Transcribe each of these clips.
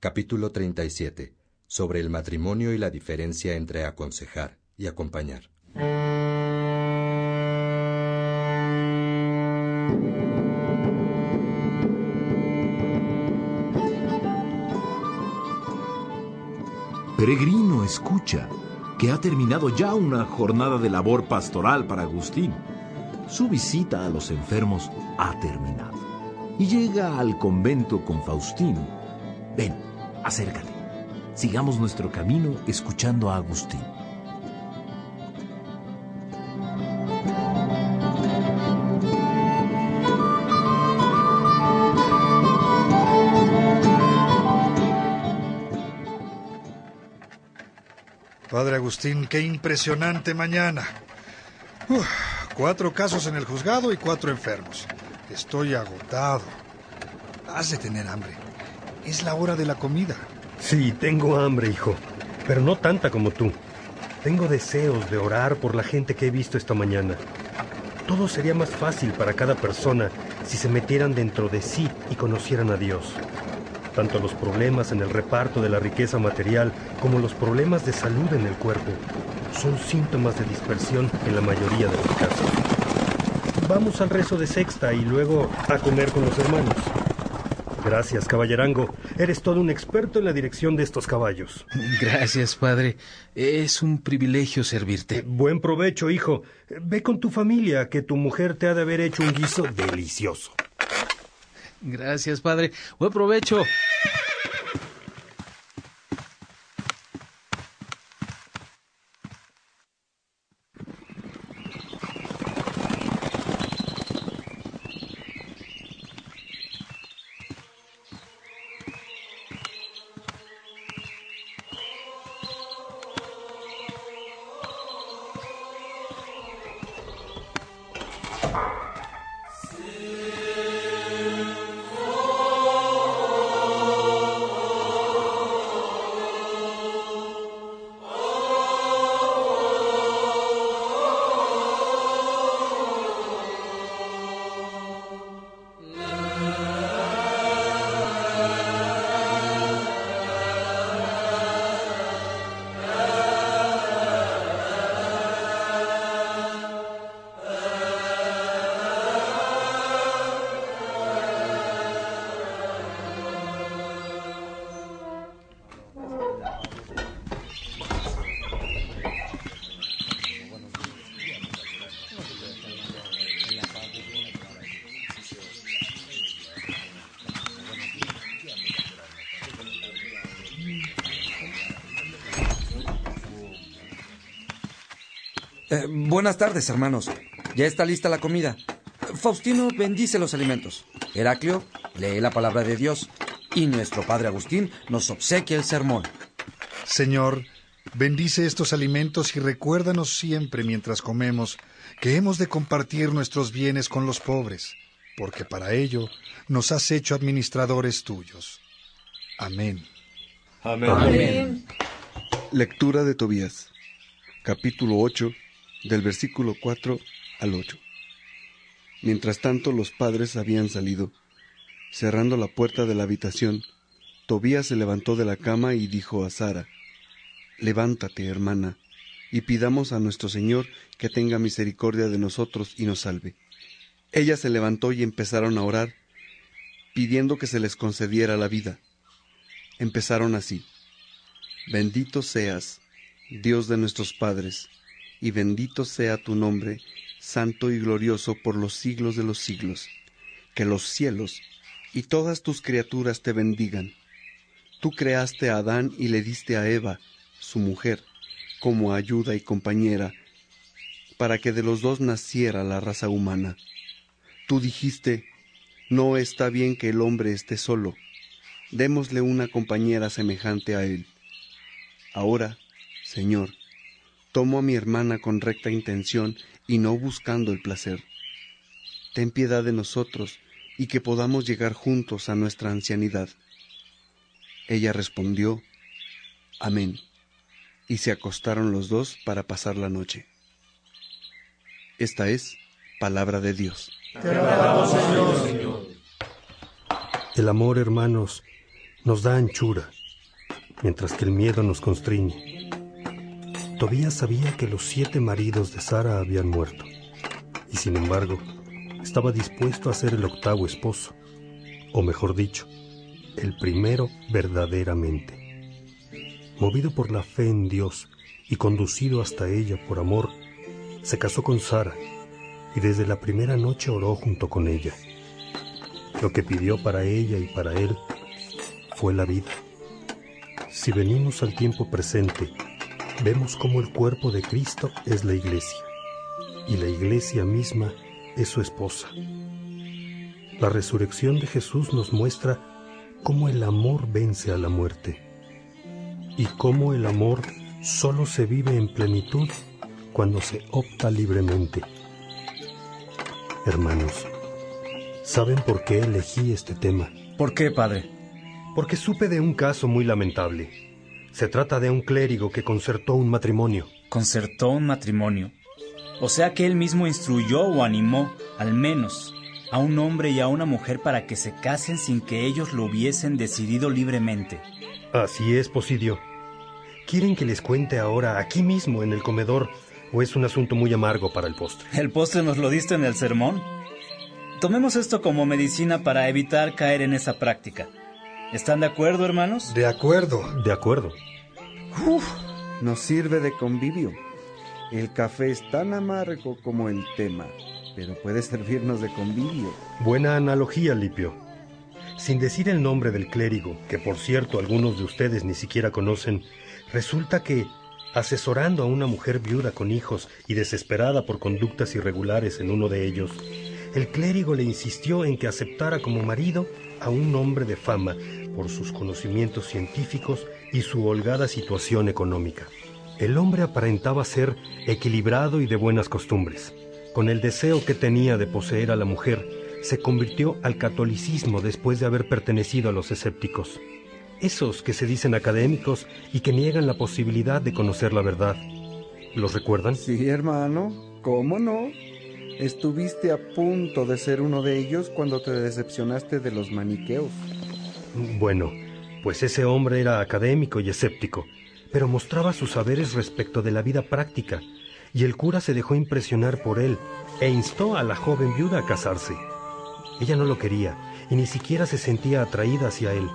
Capítulo 37. Sobre el matrimonio y la diferencia entre aconsejar y acompañar. Peregrino, escucha, que ha terminado ya una jornada de labor pastoral para Agustín. Su visita a los enfermos ha terminado. Y llega al convento con Faustino. Ven, acércate. Sigamos nuestro camino escuchando a Agustín. Padre Agustín, qué impresionante mañana. Cuatro casos en el juzgado y cuatro enfermos. Estoy agotado. Has de tener hambre. Es la hora de la comida. Sí, tengo hambre, hijo, pero no tanta como tú. Tengo deseos de orar por la gente que he visto esta mañana. Todo sería más fácil para cada persona si se metieran dentro de sí y conocieran a Dios. Tanto los problemas en el reparto de la riqueza material como los problemas de salud en el cuerpo son síntomas de dispersión en la mayoría de los casos. Vamos al rezo de sexta y luego a comer con los hermanos. Gracias, caballerango. Eres todo un experto en la dirección de estos caballos. Gracias, padre. Es un privilegio servirte. Buen provecho, hijo. Ve con tu familia, que tu mujer te ha de haber hecho un guiso delicioso. Gracias, padre. Buen provecho. Eh, buenas tardes, hermanos. Ya está lista la comida. Faustino bendice los alimentos. Heraclio lee la palabra de Dios. Y nuestro padre Agustín nos obsequia el sermón. Señor, bendice estos alimentos y recuérdanos siempre mientras comemos que hemos de compartir nuestros bienes con los pobres, porque para ello nos has hecho administradores tuyos. Amén. Amén. Amén. Lectura de Tobías, capítulo 8, del versículo 4 al 8. Mientras tanto los padres habían salido. Cerrando la puerta de la habitación, Tobías se levantó de la cama y dijo a Sara, Levántate, hermana, y pidamos a nuestro Señor que tenga misericordia de nosotros y nos salve. Ella se levantó y empezaron a orar, pidiendo que se les concediera la vida. Empezaron así, Bendito seas, Dios de nuestros padres, y bendito sea tu nombre, santo y glorioso por los siglos de los siglos. Que los cielos y todas tus criaturas te bendigan. Tú creaste a Adán y le diste a Eva, su mujer, como ayuda y compañera, para que de los dos naciera la raza humana. Tú dijiste, no está bien que el hombre esté solo, démosle una compañera semejante a él. Ahora, Señor, tomo a mi hermana con recta intención y no buscando el placer. Ten piedad de nosotros y que podamos llegar juntos a nuestra ancianidad. Ella respondió, Amén, y se acostaron los dos para pasar la noche. Esta es palabra de Dios. El amor, hermanos, nos da anchura, mientras que el miedo nos constriñe. Tobías sabía que los siete maridos de Sara habían muerto, y sin embargo, estaba dispuesto a ser el octavo esposo, o mejor dicho, el primero verdaderamente. Movido por la fe en Dios y conducido hasta ella por amor, se casó con Sara y desde la primera noche oró junto con ella. Lo que pidió para ella y para él fue la vida. Si venimos al tiempo presente, vemos cómo el cuerpo de Cristo es la iglesia y la iglesia misma es su esposa. La resurrección de Jesús nos muestra cómo el amor vence a la muerte y cómo el amor solo se vive en plenitud cuando se opta libremente. Hermanos, ¿saben por qué elegí este tema? ¿Por qué, padre? Porque supe de un caso muy lamentable. Se trata de un clérigo que concertó un matrimonio. Concertó un matrimonio. O sea que él mismo instruyó o animó, al menos, a un hombre y a una mujer para que se casen sin que ellos lo hubiesen decidido libremente. Así es, Posidio. ¿Quieren que les cuente ahora, aquí mismo, en el comedor, o es un asunto muy amargo para el postre? ¿El postre nos lo diste en el sermón? Tomemos esto como medicina para evitar caer en esa práctica. ¿Están de acuerdo, hermanos? De acuerdo. De acuerdo. Uf, nos sirve de convivio. El café es tan amargo como el tema pero puede servirnos de convivio. Buena analogía, Lipio. Sin decir el nombre del clérigo, que por cierto algunos de ustedes ni siquiera conocen, resulta que, asesorando a una mujer viuda con hijos y desesperada por conductas irregulares en uno de ellos, el clérigo le insistió en que aceptara como marido a un hombre de fama por sus conocimientos científicos y su holgada situación económica. El hombre aparentaba ser equilibrado y de buenas costumbres con el deseo que tenía de poseer a la mujer, se convirtió al catolicismo después de haber pertenecido a los escépticos. Esos que se dicen académicos y que niegan la posibilidad de conocer la verdad. ¿Los recuerdan? Sí, hermano. ¿Cómo no? Estuviste a punto de ser uno de ellos cuando te decepcionaste de los maniqueos. Bueno, pues ese hombre era académico y escéptico, pero mostraba sus saberes respecto de la vida práctica y el cura se dejó impresionar por él e instó a la joven viuda a casarse. Ella no lo quería y ni siquiera se sentía atraída hacia él.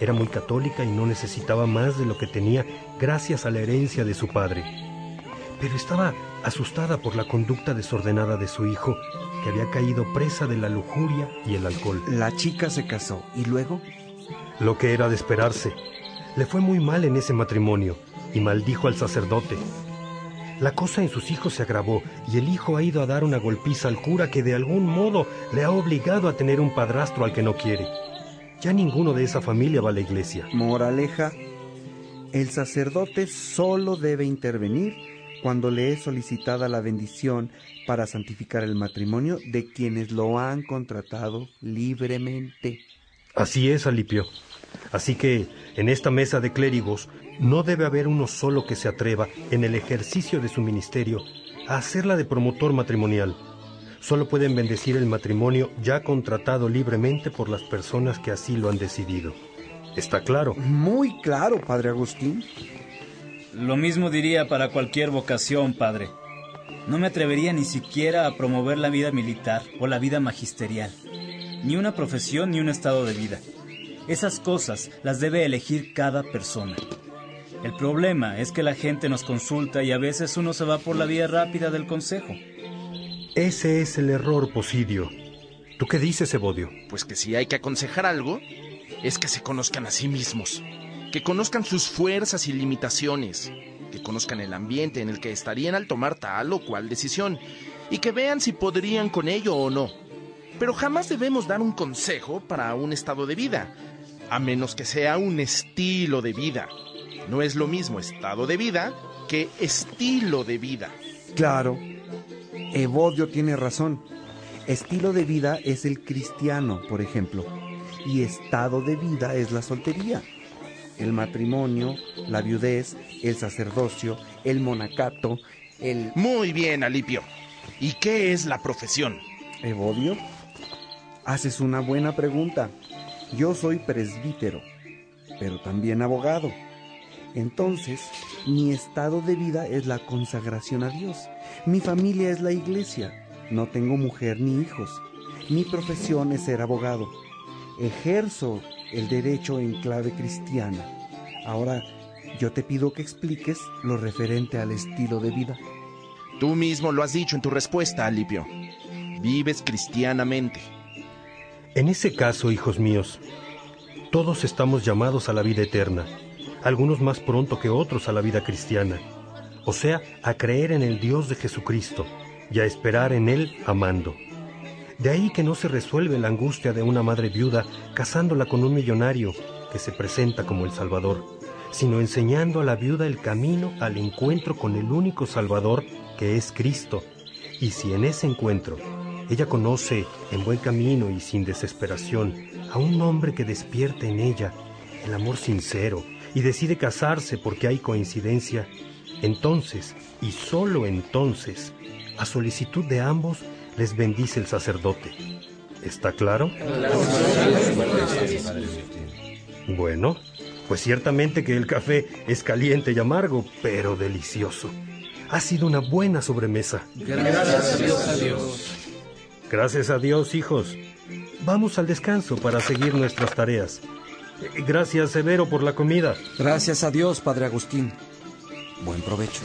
Era muy católica y no necesitaba más de lo que tenía gracias a la herencia de su padre. Pero estaba asustada por la conducta desordenada de su hijo, que había caído presa de la lujuria y el alcohol. La chica se casó y luego... Lo que era de esperarse. Le fue muy mal en ese matrimonio y maldijo al sacerdote, la cosa en sus hijos se agravó y el hijo ha ido a dar una golpiza al cura que de algún modo le ha obligado a tener un padrastro al que no quiere. Ya ninguno de esa familia va a la iglesia. Moraleja, el sacerdote solo debe intervenir cuando le es solicitada la bendición para santificar el matrimonio de quienes lo han contratado libremente. Así es, Alipio. Así que en esta mesa de clérigos no debe haber uno solo que se atreva, en el ejercicio de su ministerio, a hacerla de promotor matrimonial. Solo pueden bendecir el matrimonio ya contratado libremente por las personas que así lo han decidido. ¿Está claro? Muy claro, Padre Agustín. Lo mismo diría para cualquier vocación, Padre. No me atrevería ni siquiera a promover la vida militar o la vida magisterial, ni una profesión ni un estado de vida. Esas cosas las debe elegir cada persona. El problema es que la gente nos consulta y a veces uno se va por la vía rápida del consejo. Ese es el error, Posidio. ¿Tú qué dices, Evodio? Pues que si hay que aconsejar algo, es que se conozcan a sí mismos, que conozcan sus fuerzas y limitaciones, que conozcan el ambiente en el que estarían al tomar tal o cual decisión, y que vean si podrían con ello o no. Pero jamás debemos dar un consejo para un estado de vida, a menos que sea un estilo de vida. No es lo mismo estado de vida que estilo de vida. Claro, Evodio tiene razón. Estilo de vida es el cristiano, por ejemplo, y estado de vida es la soltería. El matrimonio, la viudez, el sacerdocio, el monacato, el... Muy bien, Alipio. ¿Y qué es la profesión? Evodio, haces una buena pregunta. Yo soy presbítero pero también abogado. Entonces, mi estado de vida es la consagración a Dios. Mi familia es la iglesia. No tengo mujer ni hijos. Mi profesión es ser abogado. Ejerzo el derecho en clave cristiana. Ahora, yo te pido que expliques lo referente al estilo de vida. Tú mismo lo has dicho en tu respuesta, Alipio. Vives cristianamente. En ese caso, hijos míos, todos estamos llamados a la vida eterna, algunos más pronto que otros a la vida cristiana, o sea, a creer en el Dios de Jesucristo y a esperar en Él amando. De ahí que no se resuelve la angustia de una madre viuda casándola con un millonario que se presenta como el Salvador, sino enseñando a la viuda el camino al encuentro con el único Salvador que es Cristo. Y si en ese encuentro ella conoce en buen camino y sin desesperación a un hombre que despierte en ella el amor sincero y decide casarse porque hay coincidencia, entonces, y solo entonces, a solicitud de ambos, les bendice el sacerdote. ¿Está claro? Bueno, pues ciertamente que el café es caliente y amargo, pero delicioso. Ha sido una buena sobremesa. Gracias a Dios. Gracias a Dios, hijos. Vamos al descanso para seguir nuestras tareas. Gracias, Severo, por la comida. Gracias a Dios, Padre Agustín. Buen provecho.